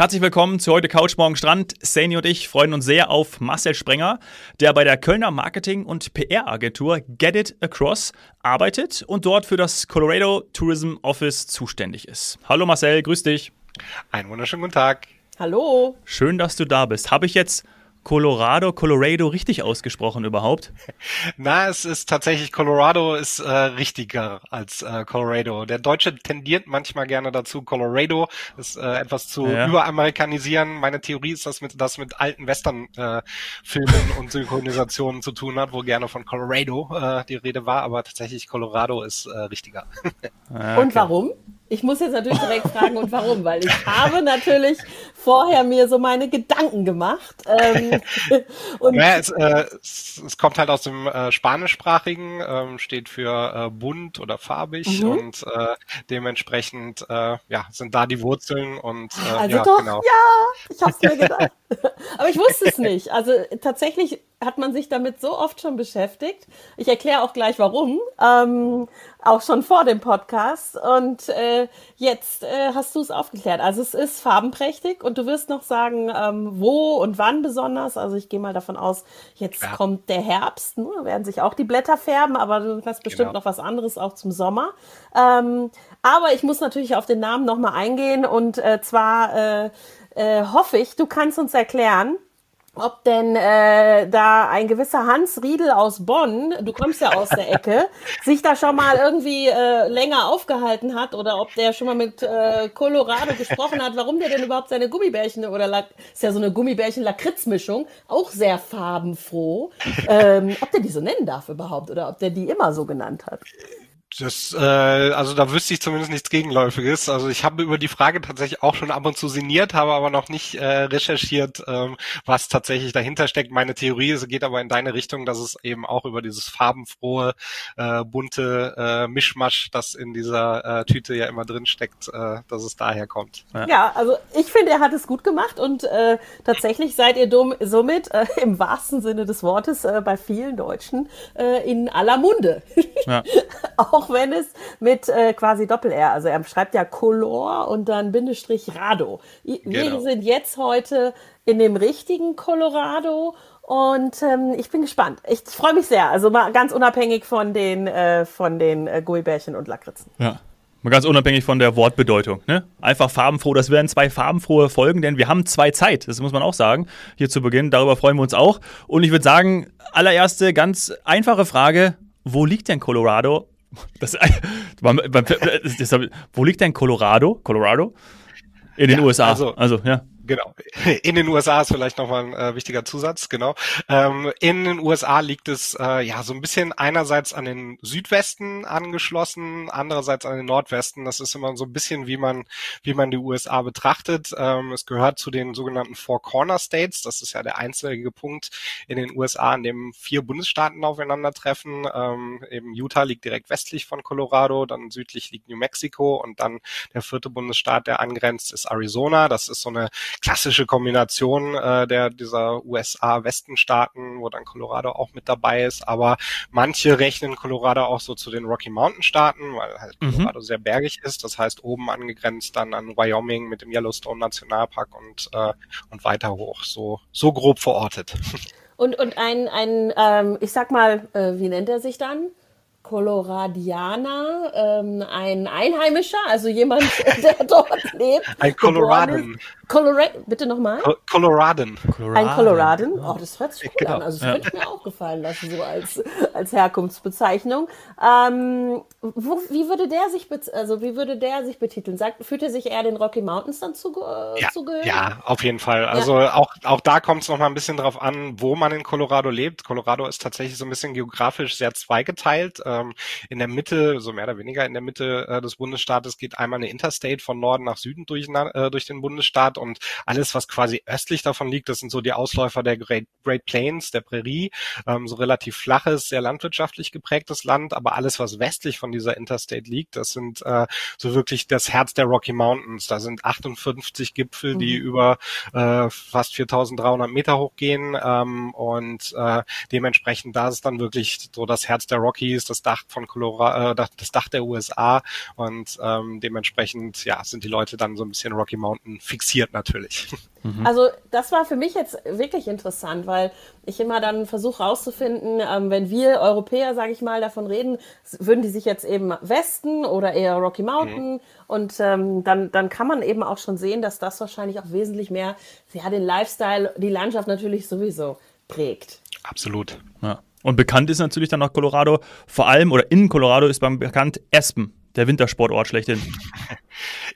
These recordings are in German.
Herzlich willkommen zu heute Couch Morgen Strand. Sani und ich freuen uns sehr auf Marcel Sprenger, der bei der Kölner Marketing- und PR-Agentur Get It Across arbeitet und dort für das Colorado Tourism Office zuständig ist. Hallo Marcel, grüß dich. Einen wunderschönen guten Tag. Hallo. Schön, dass du da bist. Habe ich jetzt Colorado, Colorado richtig ausgesprochen überhaupt? Na, es ist tatsächlich Colorado ist äh, richtiger als äh, Colorado. Der Deutsche tendiert manchmal gerne dazu, Colorado ist äh, etwas zu ja. überamerikanisieren. Meine Theorie ist, dass mit, das mit alten Western-Filmen äh, und Synchronisationen zu tun hat, wo gerne von Colorado äh, die Rede war, aber tatsächlich Colorado ist äh, richtiger. Ah, okay. Und warum? Ich muss jetzt natürlich direkt fragen und warum, weil ich habe natürlich vorher mir so meine Gedanken gemacht. Ähm, und naja, es, äh, es, es, kommt halt aus dem äh, Spanischsprachigen, ähm, steht für äh, bunt oder farbig mhm. und äh, dementsprechend äh, ja, sind da die Wurzeln und äh, also ja, doch, genau. ja, ich habe es mir gedacht. Aber ich wusste es nicht. Also tatsächlich hat man sich damit so oft schon beschäftigt. Ich erkläre auch gleich warum, ähm, auch schon vor dem Podcast. Und äh, jetzt äh, hast du es aufgeklärt. Also es ist farbenprächtig und du wirst noch sagen, ähm, wo und wann besonders. Also ich gehe mal davon aus, jetzt ja. kommt der Herbst, ne? werden sich auch die Blätter färben, aber du hast bestimmt genau. noch was anderes auch zum Sommer. Ähm, aber ich muss natürlich auf den Namen nochmal eingehen und äh, zwar äh, äh, hoffe ich, du kannst uns erklären, ob denn äh, da ein gewisser Hans Riedel aus Bonn, du kommst ja aus der Ecke, sich da schon mal irgendwie äh, länger aufgehalten hat oder ob der schon mal mit äh, Colorado gesprochen hat, warum der denn überhaupt seine Gummibärchen oder Lack, ist ja so eine Gummibärchen-Lakritz-Mischung, auch sehr farbenfroh, ähm, ob der die so nennen darf überhaupt oder ob der die immer so genannt hat. Das, äh, also da wüsste ich zumindest nichts Gegenläufiges. Also ich habe über die Frage tatsächlich auch schon ab und zu sinniert, habe aber noch nicht äh, recherchiert, ähm, was tatsächlich dahinter steckt. Meine Theorie ist, geht aber in deine Richtung, dass es eben auch über dieses farbenfrohe, äh, bunte äh, Mischmasch, das in dieser äh, Tüte ja immer drin steckt, äh, dass es daher kommt. Ja. ja, also ich finde, er hat es gut gemacht und äh, tatsächlich seid ihr dumm, somit äh, im wahrsten Sinne des Wortes äh, bei vielen Deutschen äh, in aller Munde. Ja. auch wenn es mit äh, quasi Doppel-R, also er schreibt ja Color und dann Bindestrich Rado. Wir genau. sind jetzt heute in dem richtigen Colorado und ähm, ich bin gespannt. Ich, ich freue mich sehr. Also mal ganz unabhängig von den, äh, von den äh, Gummibärchen und Lakritzen. Ja. Mal ganz unabhängig von der Wortbedeutung. Ne? Einfach farbenfroh. Das werden zwei farbenfrohe Folgen, denn wir haben zwei Zeit. Das muss man auch sagen. Hier zu Beginn. Darüber freuen wir uns auch. Und ich würde sagen, allererste ganz einfache Frage. Wo liegt denn Colorado das, das, wo liegt denn Colorado? Colorado? In den ja, USA. Also, also, ja. Genau. In den USA ist vielleicht nochmal ein äh, wichtiger Zusatz, genau. Ähm, in den USA liegt es äh, ja so ein bisschen einerseits an den Südwesten angeschlossen, andererseits an den Nordwesten. Das ist immer so ein bisschen, wie man, wie man die USA betrachtet. Ähm, es gehört zu den sogenannten Four Corner States. Das ist ja der einzige Punkt in den USA, an dem vier Bundesstaaten aufeinandertreffen. Ähm, eben Utah liegt direkt westlich von Colorado, dann südlich liegt New Mexico und dann der vierte Bundesstaat, der angrenzt, ist Arizona. Das ist so eine klassische Kombination äh, der dieser USA-Westenstaaten, wo dann Colorado auch mit dabei ist. Aber manche rechnen Colorado auch so zu den Rocky Mountain Staaten, weil halt mhm. Colorado sehr bergig ist. Das heißt oben angegrenzt dann an Wyoming mit dem Yellowstone Nationalpark und äh, und weiter hoch. So so grob verortet. Und und ein ein ähm, ich sag mal, äh, wie nennt er sich dann? Coloradianer, ähm, ein Einheimischer, also jemand, der dort lebt. Ein Coloraden. Colorado, bitte nochmal? Coloraden. Ein Coloraden. Oh, das hört sich gut genau. an. Also das ja. könnte ich mir auch gefallen lassen, so als, als Herkunftsbezeichnung. Ähm, wo, wie würde der sich, also wie würde der sich betiteln? Sagt, fühlt er sich eher den Rocky Mountains dann zu, äh, ja, zugehörig? Ja, auf jeden Fall. Also ja. auch, auch da kommt es nochmal ein bisschen drauf an, wo man in Colorado lebt. Colorado ist tatsächlich so ein bisschen geografisch sehr zweigeteilt. Ähm, in der Mitte, so mehr oder weniger in der Mitte äh, des Bundesstaates geht einmal eine Interstate von Norden nach Süden durch, äh, durch den Bundesstaat und alles, was quasi östlich davon liegt, das sind so die Ausläufer der Great, Great Plains, der Prärie, ähm, so relativ flaches, sehr landwirtschaftlich geprägtes Land, aber alles, was westlich von dieser Interstate liegt, das sind äh, so wirklich das Herz der Rocky Mountains. Da sind 58 Gipfel, die mhm. über äh, fast 4300 Meter hochgehen ähm, und äh, dementsprechend da ist dann wirklich so das Herz der Rockies. Das das Dach von Colorado, äh, das Dach der USA und ähm, dementsprechend ja sind die Leute dann so ein bisschen Rocky Mountain fixiert natürlich. Mhm. Also das war für mich jetzt wirklich interessant, weil ich immer dann versuche rauszufinden, ähm, wenn wir Europäer, sage ich mal, davon reden, würden die sich jetzt eben Westen oder eher Rocky Mountain mhm. und ähm, dann, dann kann man eben auch schon sehen, dass das wahrscheinlich auch wesentlich mehr ja, den Lifestyle, die Landschaft natürlich sowieso prägt. Absolut. Ja. Und bekannt ist natürlich dann noch Colorado, vor allem oder in Colorado ist beim bekannt Aspen der Wintersportort schlechthin.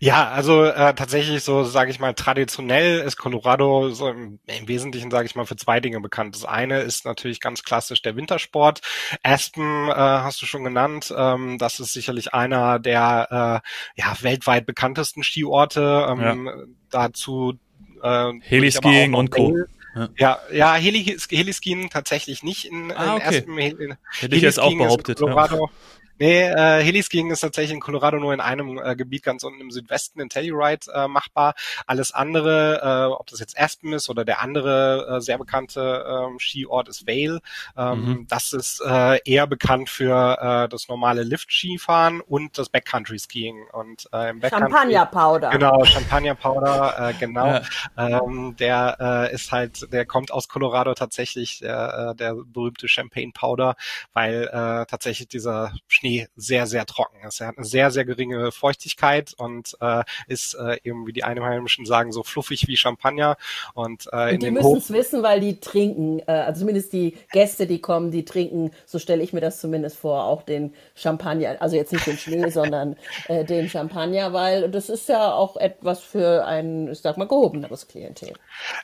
Ja, also äh, tatsächlich so, sage ich mal, traditionell ist Colorado so im, im Wesentlichen, sage ich mal, für zwei Dinge bekannt. Das eine ist natürlich ganz klassisch der Wintersport. Aspen äh, hast du schon genannt. Ähm, das ist sicherlich einer der äh, ja, weltweit bekanntesten Skiorte. Ähm, ja. Dazu äh, Heliskiing und Co. Ja, ja, ja Heli, Heliskiing tatsächlich nicht in, ah, okay. in Aspen. Hätte ich jetzt auch behauptet. Colorado. Ja. Nee, äh, Heliskiing ist tatsächlich in Colorado nur in einem äh, Gebiet ganz unten im Südwesten in Telluride äh, machbar. Alles andere, äh, ob das jetzt Aspen ist oder der andere äh, sehr bekannte ähm, Skiort ist Vale. Ähm, mhm. Das ist äh, eher bekannt für äh, das normale Lift-Skifahren und das Backcountry-Skiing. Und äh, im Backcountry, Champagner-Powder. Genau, Champagner-Powder, äh, genau. Ja. Ähm, der äh, ist halt, der kommt aus Colorado tatsächlich, der, äh, der berühmte Champagne-Powder, weil äh, tatsächlich dieser Schnee sehr, sehr trocken ist. Er hat eine sehr, sehr geringe Feuchtigkeit und äh, ist äh, eben, wie die Einheimischen sagen, so fluffig wie Champagner. Und, äh, und in die müssen es wissen, weil die trinken, äh, also zumindest die Gäste, die kommen, die trinken, so stelle ich mir das zumindest vor, auch den Champagner, also jetzt nicht den Schnee, sondern äh, den Champagner, weil das ist ja auch etwas für ein, ich sag mal, gehobeneres Klientel.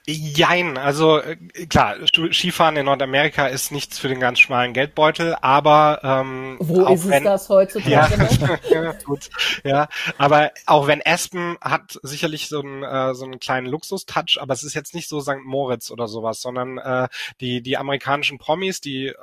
Jein, also äh, klar, Skifahren in Nordamerika ist nichts für den ganz schmalen Geldbeutel, aber ähm, Wo ist wenn, das heutzutage ja, ja, gut, ja, aber auch wenn Aspen hat sicherlich so einen, äh, so einen kleinen Luxus-Touch, aber es ist jetzt nicht so St. Moritz oder sowas, sondern äh, die, die amerikanischen Promis, die äh,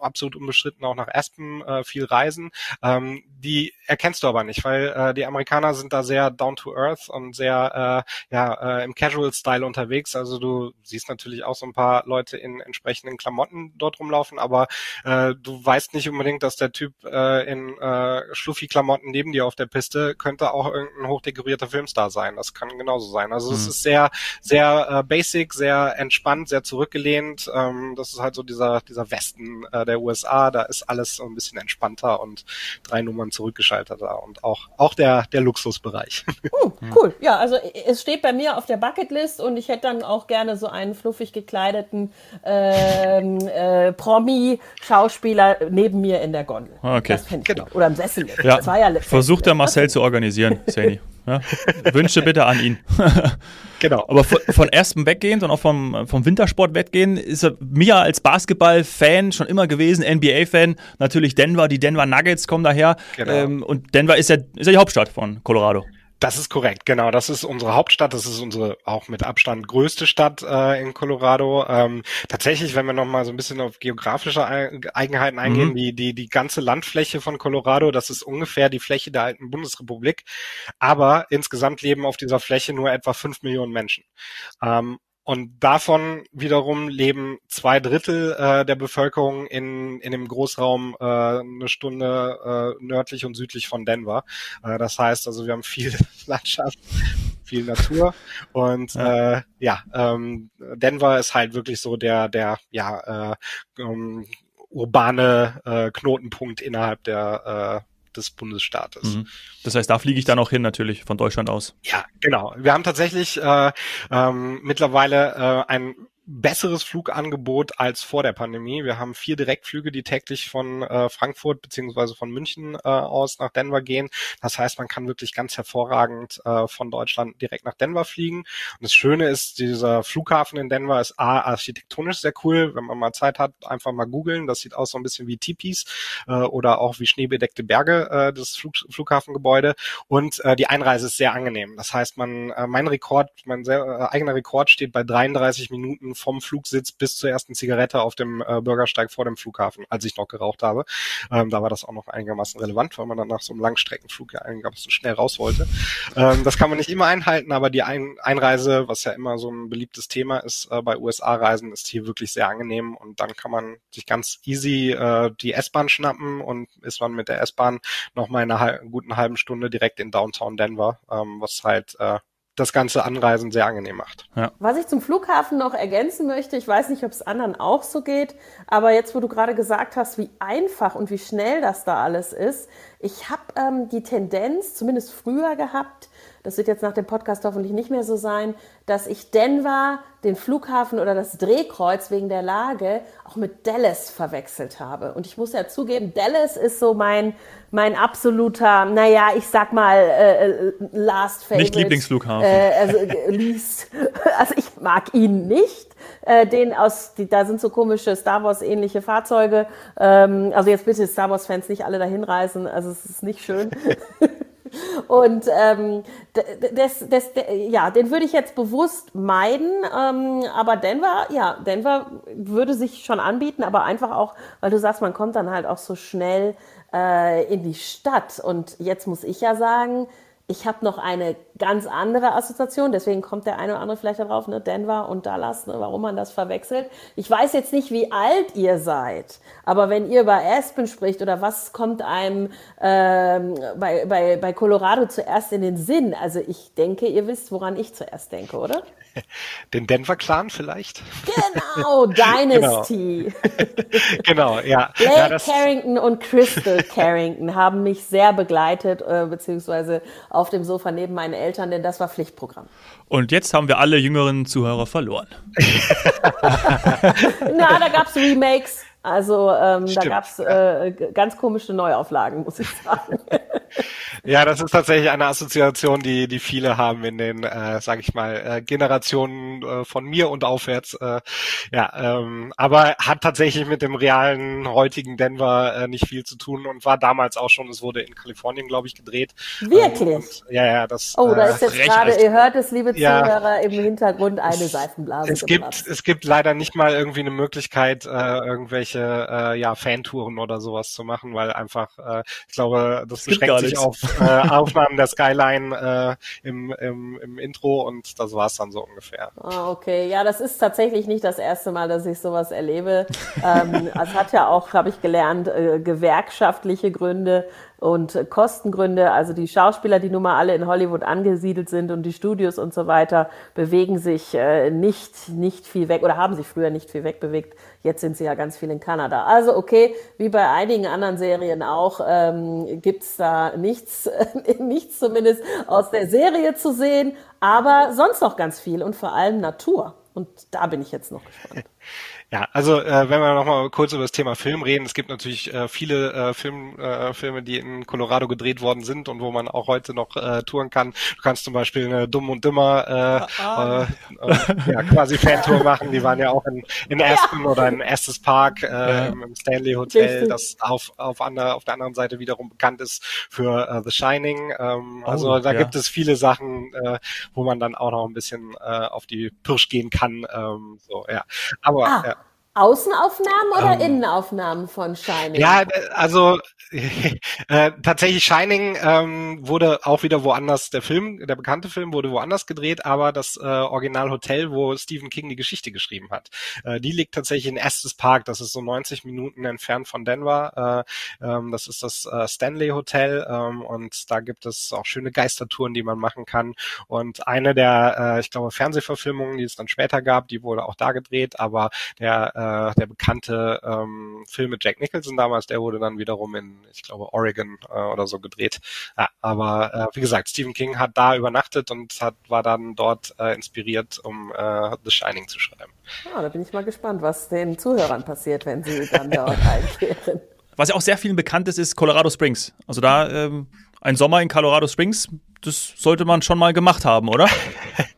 absolut unbestritten auch nach Aspen äh, viel reisen, ähm, die erkennst du aber nicht, weil äh, die Amerikaner sind da sehr down to earth und sehr äh, ja, äh, im Casual-Style unterwegs. Also du siehst natürlich auch so ein paar Leute in entsprechenden Klamotten dort rumlaufen, aber äh, du weißt nicht unbedingt, dass der Typ äh, in äh, Schluffi-Klamotten neben dir auf der Piste könnte auch irgendein hochdekorierter Filmstar sein. Das kann genauso sein. Also es mhm. ist sehr, sehr äh, basic, sehr entspannt, sehr zurückgelehnt. Ähm, das ist halt so dieser, dieser Westen äh, der USA. Da ist alles so ein bisschen entspannter und drei Nummern zurückgeschalteter und auch, auch der, der Luxusbereich. Uh, cool. Ja, also es steht bei mir auf der Bucketlist und ich hätte dann auch gerne so einen fluffig gekleideten ähm, äh, Promi-Schauspieler neben mir in der Gondel. Ah, okay. Das ich genau. Oder im Sessel. Ja. Versucht der Marcel zu organisieren, Sani. Ja? Wünsche bitte an ihn. genau. Aber von, von Aspen weggehend und auch vom, vom Wintersport weggehen, ist er mir als Basketball-Fan schon immer gewesen, NBA-Fan. Natürlich Denver, die Denver Nuggets kommen daher. Genau. Ähm, und Denver ist ja, ist ja die Hauptstadt von Colorado. Das ist korrekt, genau. Das ist unsere Hauptstadt. Das ist unsere auch mit Abstand größte Stadt äh, in Colorado. Ähm, tatsächlich, wenn wir noch mal so ein bisschen auf geografische Eigenheiten eingehen, mhm. die, die, die ganze Landfläche von Colorado, das ist ungefähr die Fläche der alten Bundesrepublik. Aber insgesamt leben auf dieser Fläche nur etwa fünf Millionen Menschen. Ähm, und davon wiederum leben zwei Drittel äh, der Bevölkerung in, in dem Großraum äh, eine Stunde äh, nördlich und südlich von Denver. Äh, das heißt also, wir haben viel Landschaft, viel Natur und ja, äh, ja ähm, Denver ist halt wirklich so der, der ja, äh, um, urbane äh, Knotenpunkt innerhalb der äh, des Bundesstaates. Mhm. Das heißt, da fliege ich dann auch hin natürlich von Deutschland aus. Ja, genau. Wir haben tatsächlich äh, ähm, mittlerweile äh, ein besseres Flugangebot als vor der Pandemie. Wir haben vier Direktflüge, die täglich von äh, Frankfurt beziehungsweise von München äh, aus nach Denver gehen. Das heißt, man kann wirklich ganz hervorragend äh, von Deutschland direkt nach Denver fliegen. Und das Schöne ist, dieser Flughafen in Denver ist A, architektonisch sehr cool. Wenn man mal Zeit hat, einfach mal googeln. Das sieht aus so ein bisschen wie Tipis äh, oder auch wie schneebedeckte Berge, äh, das Flug Flughafengebäude. Und äh, die Einreise ist sehr angenehm. Das heißt, man, äh, mein Rekord, mein sehr, äh, eigener Rekord steht bei 33 Minuten vom Flugsitz bis zur ersten Zigarette auf dem äh, Bürgersteig vor dem Flughafen, als ich noch geraucht habe. Ähm, da war das auch noch einigermaßen relevant, weil man dann nach so einem Langstreckenflug ja einigermaßen schnell raus wollte. Ähm, das kann man nicht immer einhalten, aber die Ein Einreise, was ja immer so ein beliebtes Thema ist äh, bei USA-Reisen, ist hier wirklich sehr angenehm und dann kann man sich ganz easy äh, die S-Bahn schnappen und ist man mit der S-Bahn noch mal in einer guten halben Stunde direkt in Downtown Denver, ähm, was halt äh, das ganze Anreisen sehr angenehm macht. Ja. Was ich zum Flughafen noch ergänzen möchte, ich weiß nicht, ob es anderen auch so geht, aber jetzt, wo du gerade gesagt hast, wie einfach und wie schnell das da alles ist, ich habe ähm, die Tendenz, zumindest früher gehabt, das wird jetzt nach dem Podcast hoffentlich nicht mehr so sein, dass ich Denver, den Flughafen oder das Drehkreuz wegen der Lage auch mit Dallas verwechselt habe. Und ich muss ja zugeben, Dallas ist so mein, mein absoluter, naja, ich sag mal, äh, äh Last Favorite. Nicht Lieblingsflughafen. Äh, also, least, also ich mag ihn nicht. Äh, den aus, die, da sind so komische Star Wars ähnliche Fahrzeuge. Ähm, also jetzt bitte Star Wars Fans nicht alle dahin reisen. Also es ist nicht schön. Und ähm, das, das, ja, den würde ich jetzt bewusst meiden. Ähm, aber Denver, ja, Denver würde sich schon anbieten, aber einfach auch, weil du sagst, man kommt dann halt auch so schnell äh, in die Stadt. Und jetzt muss ich ja sagen, ich habe noch eine ganz andere Assoziation, deswegen kommt der eine oder andere vielleicht darauf, ne, Denver und Dallas, ne, warum man das verwechselt. Ich weiß jetzt nicht, wie alt ihr seid, aber wenn ihr über Aspen spricht oder was kommt einem ähm, bei, bei, bei Colorado zuerst in den Sinn? Also ich denke, ihr wisst, woran ich zuerst denke, oder? Den Denver Clan vielleicht? Genau, Dynasty. genau, ja. Blake ja, Carrington und Crystal Carrington haben mich sehr begleitet, äh, beziehungsweise auf dem Sofa neben meinen Eltern, denn das war Pflichtprogramm. Und jetzt haben wir alle jüngeren Zuhörer verloren. Na, da gab es Remakes. Also ähm, da gab es äh, ganz komische Neuauflagen, muss ich sagen. ja, das ist tatsächlich eine Assoziation, die die viele haben in den, äh, sage ich mal, äh, Generationen äh, von mir und aufwärts. Äh, ja, ähm, aber hat tatsächlich mit dem realen heutigen Denver äh, nicht viel zu tun und war damals auch schon. Es wurde in Kalifornien, glaube ich, gedreht. Wirklich? Ähm, und, ja, ja, das. Oh, da ist jetzt gerade, ihr hört es, liebe Zuhörer, ja, im Hintergrund eine Seifenblase. Es gibt, es gibt leider nicht mal irgendwie eine Möglichkeit, äh, irgendwelche irgendwelche äh, ja, Fantouren oder sowas zu machen, weil einfach, äh, ich glaube, das, das beschränkt sich auf äh, Aufnahmen der Skyline äh, im, im, im Intro und das war's dann so ungefähr. Ah, okay. Ja, das ist tatsächlich nicht das erste Mal, dass ich sowas erlebe. ähm, es hat ja auch, habe ich gelernt, äh, gewerkschaftliche Gründe und Kostengründe. Also die Schauspieler, die nun mal alle in Hollywood angesiedelt sind und die Studios und so weiter, bewegen sich äh, nicht, nicht viel weg oder haben sich früher nicht viel wegbewegt. Jetzt sind sie ja ganz viel in Kanada. Also okay, wie bei einigen anderen Serien auch, ähm, gibt's da nichts, nichts zumindest aus der Serie zu sehen, aber sonst noch ganz viel und vor allem Natur. Und da bin ich jetzt noch gespannt. Ja, also äh, wenn wir nochmal kurz über das Thema Film reden, es gibt natürlich äh, viele äh, Film, äh, Filme, die in Colorado gedreht worden sind und wo man auch heute noch äh, touren kann. Du kannst zum Beispiel eine Dumm und Dümmer äh, ah. äh, äh, ja, quasi Fantour machen. Die waren ja auch in, in Aspen ja. oder in Estes Park, äh, ja. im Stanley Hotel, Richtig. das auf, auf, andere, auf der anderen Seite wiederum bekannt ist für äh, The Shining. Ähm, oh, also da ja. gibt es viele Sachen, äh, wo man dann auch noch ein bisschen äh, auf die Pirsch gehen kann. Ähm, so, ja. Aber ah. ja. Außenaufnahmen oder ähm, Innenaufnahmen von Shining? Ja, also äh, tatsächlich Shining ähm, wurde auch wieder woanders, der Film, der bekannte Film wurde woanders gedreht, aber das äh, Original Hotel, wo Stephen King die Geschichte geschrieben hat, äh, die liegt tatsächlich in Estes Park, das ist so 90 Minuten entfernt von Denver. Äh, ähm, das ist das äh, Stanley Hotel ähm, und da gibt es auch schöne Geistertouren, die man machen kann. Und eine der, äh, ich glaube, Fernsehverfilmungen, die es dann später gab, die wurde auch da gedreht, aber der, äh, der bekannte ähm, Film mit Jack Nicholson damals, der wurde dann wiederum in ich glaube, Oregon äh, oder so gedreht. Ja, aber äh, wie gesagt, Stephen King hat da übernachtet und hat, war dann dort äh, inspiriert, um äh, The Shining zu schreiben. Ah, da bin ich mal gespannt, was den Zuhörern passiert, wenn sie dann dort einkehren. Was ja auch sehr vielen bekannt ist, ist Colorado Springs. Also da ähm, ein Sommer in Colorado Springs, das sollte man schon mal gemacht haben, oder?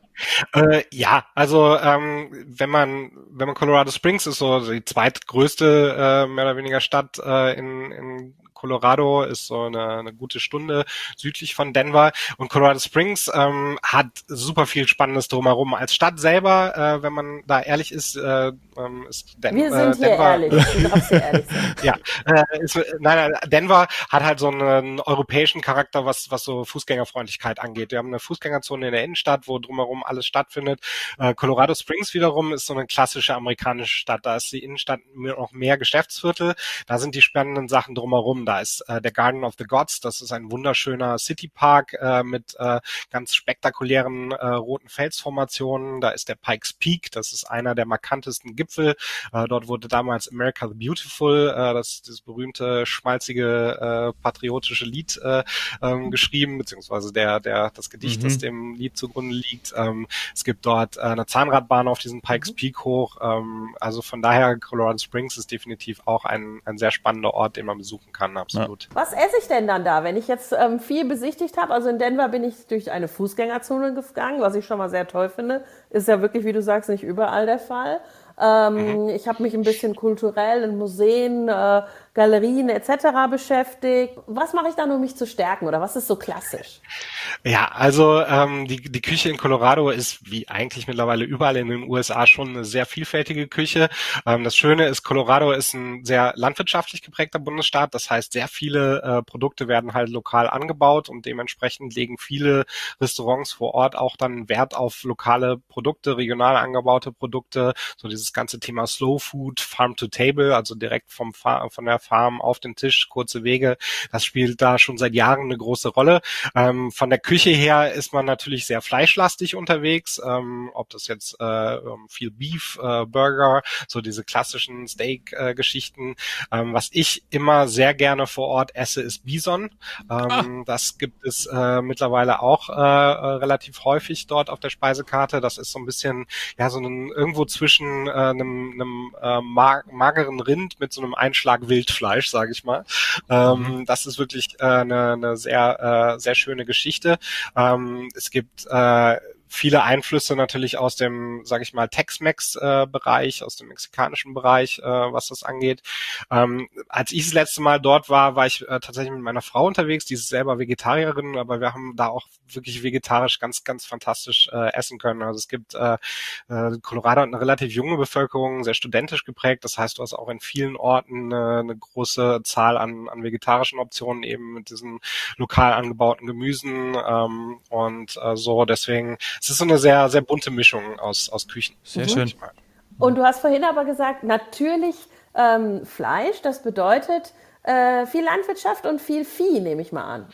Äh, ja, also ähm, wenn man wenn man Colorado Springs ist so die zweitgrößte äh, mehr oder weniger Stadt äh, in, in Colorado ist so eine, eine gute Stunde südlich von Denver und Colorado Springs ähm, hat super viel Spannendes drumherum. Als Stadt selber, äh, wenn man da ehrlich ist, äh, ähm, ist Den Wir sind äh, hier Denver, ehrlich. ehrlich ja, äh, ist, nein, nein, Denver hat halt so einen europäischen Charakter, was was so Fußgängerfreundlichkeit angeht. Wir haben eine Fußgängerzone in der Innenstadt, wo drumherum alles stattfindet. Äh, Colorado Springs wiederum ist so eine klassische amerikanische Stadt. Da ist die Innenstadt noch mehr Geschäftsviertel. Da sind die spannenden Sachen drumherum. Da ist äh, der Garden of the Gods. Das ist ein wunderschöner Citypark äh, mit äh, ganz spektakulären äh, roten Felsformationen. Da ist der Pikes Peak. Das ist einer der markantesten Gipfel. Äh, dort wurde damals America the Beautiful, äh, das, das berühmte schmalzige äh, patriotische Lied äh, ähm, geschrieben, beziehungsweise der der das Gedicht, mhm. das dem Lied zugrunde liegt. Ähm, es gibt dort äh, eine Zahnradbahn auf diesen Pikes mhm. Peak hoch. Ähm, also von daher Colorado Springs ist definitiv auch ein, ein sehr spannender Ort, den man besuchen kann, absolut. Ja. Was esse ich denn dann da, wenn ich jetzt ähm, viel besichtigt habe? Also in Denver bin ich durch eine Fußgängerzone gegangen, was ich schon mal sehr toll finde. Ist ja wirklich, wie du sagst, nicht überall der Fall. Ähm, mhm. Ich habe mich ein bisschen kulturell in Museen, äh, Galerien etc. beschäftigt. Was mache ich dann, um mich zu stärken oder was ist so klassisch? Ja, also ähm, die, die Küche in Colorado ist wie eigentlich mittlerweile überall in den USA schon eine sehr vielfältige Küche. Ähm, das Schöne ist, Colorado ist ein sehr landwirtschaftlich geprägter Bundesstaat. Das heißt, sehr viele äh, Produkte werden halt lokal angebaut und dementsprechend legen viele Restaurants vor Ort auch dann Wert auf lokale Produkte, regional angebaute Produkte. So dieses ganze Thema Slow Food, Farm to Table, also direkt vom Far von der Farm auf den Tisch, kurze Wege. Das spielt da schon seit Jahren eine große Rolle. Ähm, von der Küche her ist man natürlich sehr fleischlastig unterwegs, ähm, ob das jetzt äh, ähm, viel Beef, äh, Burger, so diese klassischen Steak-Geschichten. Äh, ähm, was ich immer sehr gerne vor Ort esse, ist Bison. Ähm, ah. Das gibt es äh, mittlerweile auch äh, äh, relativ häufig dort auf der Speisekarte. Das ist so ein bisschen ja so ein irgendwo zwischen äh, einem, einem äh, mageren Rind mit so einem Einschlag Wild Wildfleisch, sage ich mal. Ähm, mhm. Das ist wirklich äh, eine, eine sehr, äh, sehr schöne Geschichte. Ähm, es gibt äh, viele Einflüsse natürlich aus dem, sage ich mal, Tex-Mex-Bereich, äh, aus dem mexikanischen Bereich, äh, was das angeht. Ähm, als ich das letzte Mal dort war, war ich äh, tatsächlich mit meiner Frau unterwegs, die ist selber Vegetarierin, aber wir haben da auch wirklich vegetarisch ganz, ganz fantastisch essen können. Also es gibt äh, Colorado hat eine relativ junge Bevölkerung, sehr studentisch geprägt. Das heißt, du hast auch in vielen Orten eine große Zahl an, an vegetarischen Optionen eben mit diesen lokal angebauten Gemüsen ähm, und so. Deswegen es ist so eine sehr, sehr bunte Mischung aus, aus Küchen. Sehr mhm. schön. Und du hast vorhin aber gesagt, natürlich ähm, Fleisch, das bedeutet äh, viel Landwirtschaft und viel Vieh, nehme ich mal an.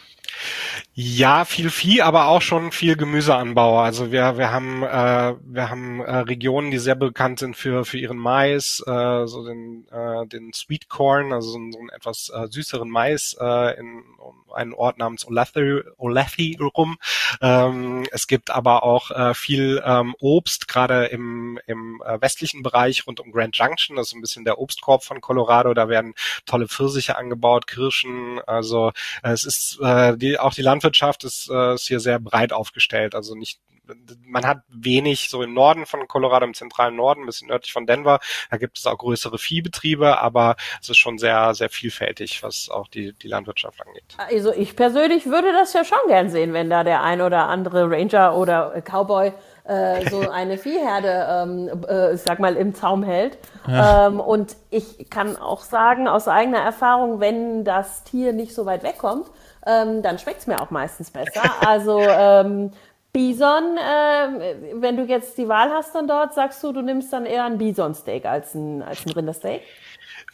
Ja, viel Vieh, aber auch schon viel Gemüseanbau. Also wir wir haben äh, wir haben äh, Regionen, die sehr bekannt sind für für ihren Mais, äh, so den äh, den Sweet Corn, also so, so einen etwas äh, süßeren Mais äh, in um einen Ort namens Olathe, Olathe rum. Ähm, es gibt aber auch äh, viel ähm, Obst, gerade im im äh, westlichen Bereich rund um Grand Junction, das ist ein bisschen der Obstkorb von Colorado. Da werden tolle Pfirsiche angebaut, Kirschen. Also äh, es ist äh, die, auch die Landwirtschaft ist, äh, ist hier sehr breit aufgestellt. Also nicht man hat wenig so im Norden von Colorado, im zentralen Norden, ein bisschen nördlich von Denver. Da gibt es auch größere Viehbetriebe, aber es ist schon sehr, sehr vielfältig, was auch die, die Landwirtschaft angeht. Also ich persönlich würde das ja schon gern sehen, wenn da der ein oder andere Ranger oder Cowboy äh, so eine Viehherde, ähm, äh, ich sag mal, im Zaum hält. Ja. Ähm, und ich kann auch sagen, aus eigener Erfahrung, wenn das Tier nicht so weit wegkommt, ähm, dann schmeckt's mir auch meistens besser. Also ähm, Bison, äh, wenn du jetzt die Wahl hast dann dort, sagst du, du nimmst dann eher ein Bison-Steak als ein, als ein Rindersteak?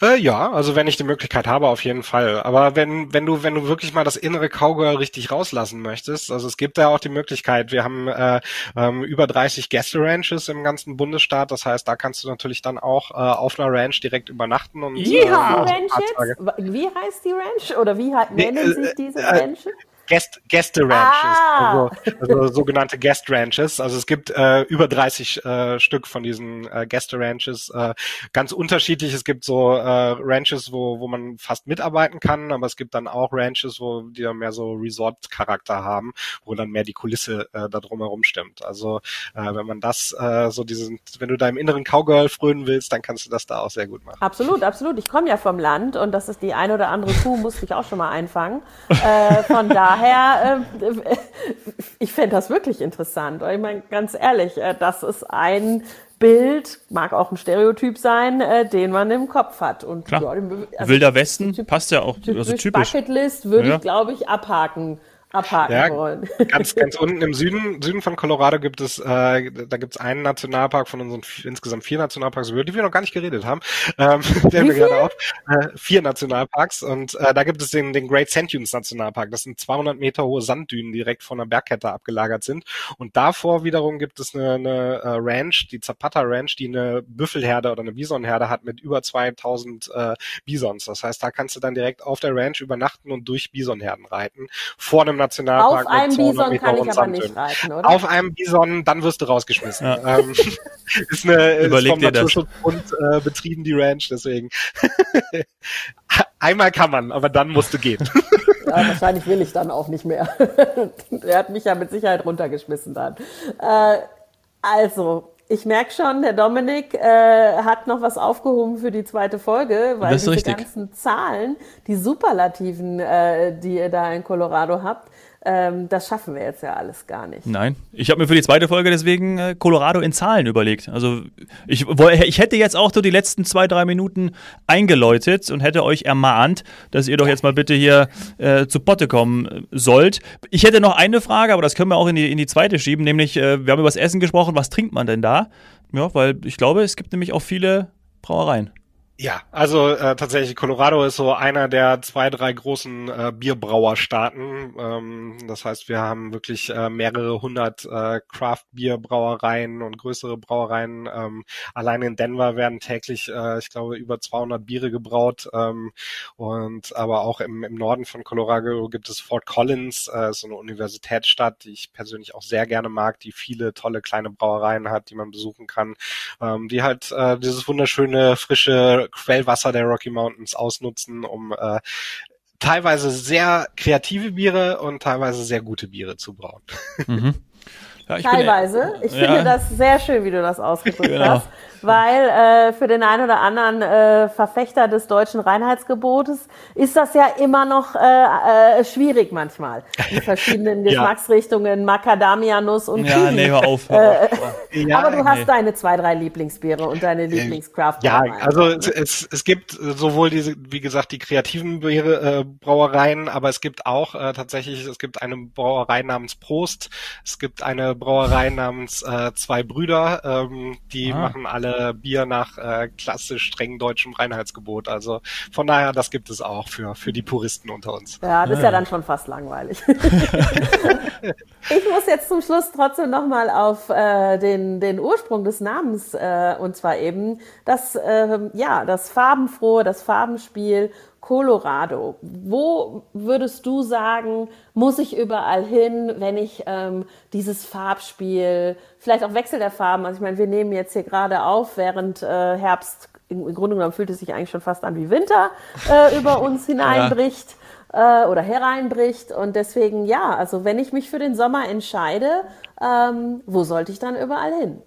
Äh, ja, also wenn ich die Möglichkeit habe, auf jeden Fall. Aber wenn, wenn du, wenn du wirklich mal das innere Cowgirl richtig rauslassen möchtest, also es gibt da auch die Möglichkeit, wir haben äh, ähm, über 30 Gäste Ranches im ganzen Bundesstaat, das heißt, da kannst du natürlich dann auch äh, auf einer Ranch direkt übernachten und äh, ja. Wie heißt die Ranch oder wie nennen nee, sich diese äh, Ranches? Gäste, Gäste Ranches. Ah. Also, also sogenannte Guest Ranches. Also es gibt äh, über 30 äh, Stück von diesen äh, Guest Ranches. Äh, ganz unterschiedlich. Es gibt so äh, Ranches, wo, wo man fast mitarbeiten kann, aber es gibt dann auch Ranches, wo die dann mehr so Resort-Charakter haben, wo dann mehr die Kulisse äh, da drumherum stimmt. Also äh, wenn man das äh, so diesen, wenn du deinem inneren Cowgirl frönen willst, dann kannst du das da auch sehr gut machen. Absolut, absolut. Ich komme ja vom Land und das ist die eine oder andere Kuh, musste ich auch schon mal einfangen. Äh, von daher, äh, ich fände das wirklich interessant. Ich meine, ganz ehrlich, äh, das ist ein Bild, mag auch ein Stereotyp sein, äh, den man im Kopf hat. Und Klar. Ja, also, Wilder Westen typ, passt ja auch. Typisch also typisch. Bucketlist würde ja. ich, glaube ich, abhaken abhaken ja, wollen. Ganz, ganz unten im Süden, Süden von Colorado gibt es, äh, da gibt es einen Nationalpark von unseren insgesamt vier Nationalparks, über die wir noch gar nicht geredet haben. Ähm, der wir gerade auf. Äh, vier Nationalparks und äh, da gibt es den, den Great Sand Dunes Nationalpark. Das sind 200 Meter hohe Sanddünen, die direkt von der Bergkette abgelagert sind. Und davor wiederum gibt es eine, eine uh, Ranch, die Zapata Ranch, die eine Büffelherde oder eine Bisonherde hat mit über 2000 äh, Bisons. Das heißt, da kannst du dann direkt auf der Ranch übernachten und durch Bisonherden reiten. Vor einem Nationalpark. Auf einem Bison kann ich aber nicht reiten, oder? Auf einem Bison, dann wirst du rausgeschmissen. Ja. Ähm, ist eine Überleg ist vom Naturschutzbund äh, betrieben, die Ranch, deswegen. Einmal kann man, aber dann musst du gehen. ja, wahrscheinlich will ich dann auch nicht mehr. er hat mich ja mit Sicherheit runtergeschmissen dann. Äh, also, ich merke schon, der Dominik äh, hat noch was aufgehoben für die zweite Folge, weil diese richtig. ganzen Zahlen, die Superlativen, äh, die ihr da in Colorado habt, ähm, das schaffen wir jetzt ja alles gar nicht. Nein, ich habe mir für die zweite Folge deswegen äh, Colorado in Zahlen überlegt. Also ich, ich hätte jetzt auch so die letzten zwei, drei Minuten eingeläutet und hätte euch ermahnt, dass ihr doch jetzt mal bitte hier äh, zu Potte kommen äh, sollt. Ich hätte noch eine Frage, aber das können wir auch in die, in die zweite schieben, nämlich äh, wir haben über das Essen gesprochen, was trinkt man denn da? Ja, weil ich glaube, es gibt nämlich auch viele Brauereien. Ja, also äh, tatsächlich Colorado ist so einer der zwei, drei großen äh, Bierbrauerstaaten. Ähm, das heißt, wir haben wirklich äh, mehrere hundert äh, Craft-Bier-Brauereien und größere Brauereien. Ähm, allein in Denver werden täglich, äh, ich glaube, über 200 Biere gebraut. Ähm, und aber auch im, im Norden von Colorado gibt es Fort Collins, äh, so eine Universitätsstadt, die ich persönlich auch sehr gerne mag, die viele tolle kleine Brauereien hat, die man besuchen kann, ähm, die halt äh, dieses wunderschöne frische Quellwasser der Rocky Mountains ausnutzen, um äh, teilweise sehr kreative Biere und teilweise sehr gute Biere zu brauen. Mhm. Ja, ich teilweise. Bin, ich ja. finde das sehr schön, wie du das ausgedrückt genau. hast weil äh, für den einen oder anderen äh, Verfechter des deutschen Reinheitsgebotes ist das ja immer noch äh, äh, schwierig manchmal. Die verschiedenen Geschmacksrichtungen, Macadamia-Nuss und Ja, nee, hör auf. Hör auf. Äh, ja, aber du hast deine zwei, drei Lieblingsbiere und deine Lieblingscraft. Ja, also es, es, es gibt sowohl diese, wie gesagt, die kreativen Biere, äh, Brauereien, aber es gibt auch äh, tatsächlich, es gibt eine Brauerei namens Prost, es gibt eine Brauerei namens äh, Zwei Brüder, ähm, die ah. machen alle Bier nach äh, klassisch streng deutschem Reinheitsgebot. Also von daher, das gibt es auch für, für die Puristen unter uns. Ja, das ist ja dann schon fast langweilig. ich muss jetzt zum Schluss trotzdem nochmal auf äh, den, den Ursprung des Namens, äh, und zwar eben das, äh, ja, das Farbenfrohe, das Farbenspiel Colorado. Wo würdest du sagen, muss ich überall hin, wenn ich ähm, dieses Farbspiel, vielleicht auch Wechsel der Farben, also ich meine, wir nehmen jetzt hier gerade auf, während äh, Herbst, im, im Grunde genommen fühlt es sich eigentlich schon fast an wie Winter äh, über uns hineinbricht. Ja. Äh, oder hereinbricht und deswegen ja, also wenn ich mich für den Sommer entscheide, ähm, wo sollte ich dann überall hin?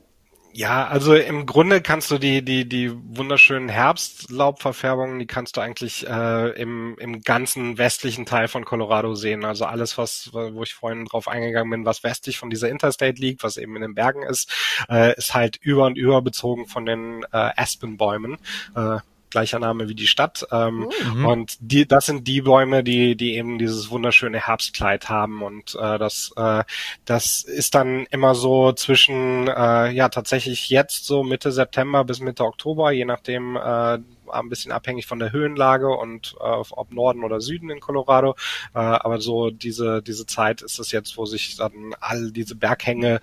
Ja, also im Grunde kannst du die die die wunderschönen Herbstlaubverfärbungen, die kannst du eigentlich äh, im im ganzen westlichen Teil von Colorado sehen. Also alles, was wo ich vorhin drauf eingegangen bin, was westlich von dieser Interstate liegt, was eben in den Bergen ist, äh, ist halt über und über bezogen von den äh, Aspenbäumen. Äh, gleicher Name wie die Stadt. Ähm, mhm. Und die, das sind die Bäume, die, die eben dieses wunderschöne Herbstkleid haben. Und äh, das, äh, das ist dann immer so zwischen, äh, ja, tatsächlich jetzt so Mitte September bis Mitte Oktober, je nachdem, äh, ein bisschen abhängig von der Höhenlage und äh, ob Norden oder Süden in Colorado. Äh, aber so diese, diese Zeit ist es jetzt, wo sich dann all diese Berghänge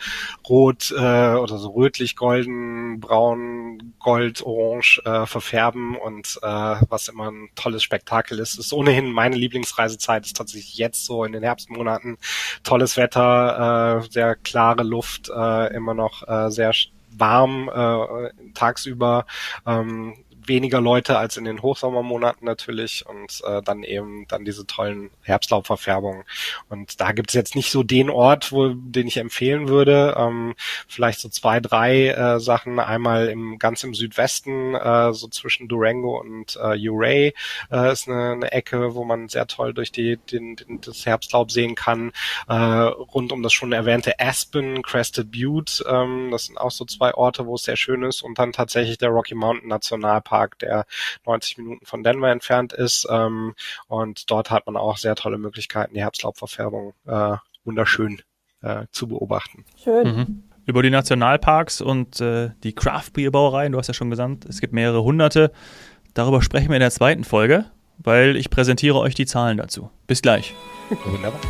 rot äh, oder so rötlich, golden, braun, gold, orange äh, verfärben und äh, was immer ein tolles Spektakel ist. Ist ohnehin meine Lieblingsreisezeit, ist tatsächlich jetzt so in den Herbstmonaten. Tolles Wetter, äh, sehr klare Luft, äh, immer noch äh, sehr warm äh, tagsüber. Ähm, weniger Leute als in den Hochsommermonaten natürlich und äh, dann eben dann diese tollen Herbstlaubverfärbungen. Und da gibt es jetzt nicht so den Ort, wo den ich empfehlen würde. Ähm, vielleicht so zwei, drei äh, Sachen. Einmal im ganz im Südwesten, äh, so zwischen Durango und äh, Uray äh, ist eine, eine Ecke, wo man sehr toll durch die den, den, das Herbstlaub sehen kann. Äh, rund um das schon erwähnte Aspen, Crested Butte, ähm, das sind auch so zwei Orte, wo es sehr schön ist. Und dann tatsächlich der Rocky Mountain Nationalpark Park, der 90 Minuten von Denver entfernt ist. Ähm, und dort hat man auch sehr tolle Möglichkeiten, die Herbstlaubverfärbung äh, wunderschön äh, zu beobachten. Schön. Mhm. Über die Nationalparks und äh, die Craft Beer Brauereien, du hast ja schon gesagt, es gibt mehrere hunderte. Darüber sprechen wir in der zweiten Folge, weil ich präsentiere euch die Zahlen dazu. Bis gleich. Wunderbar.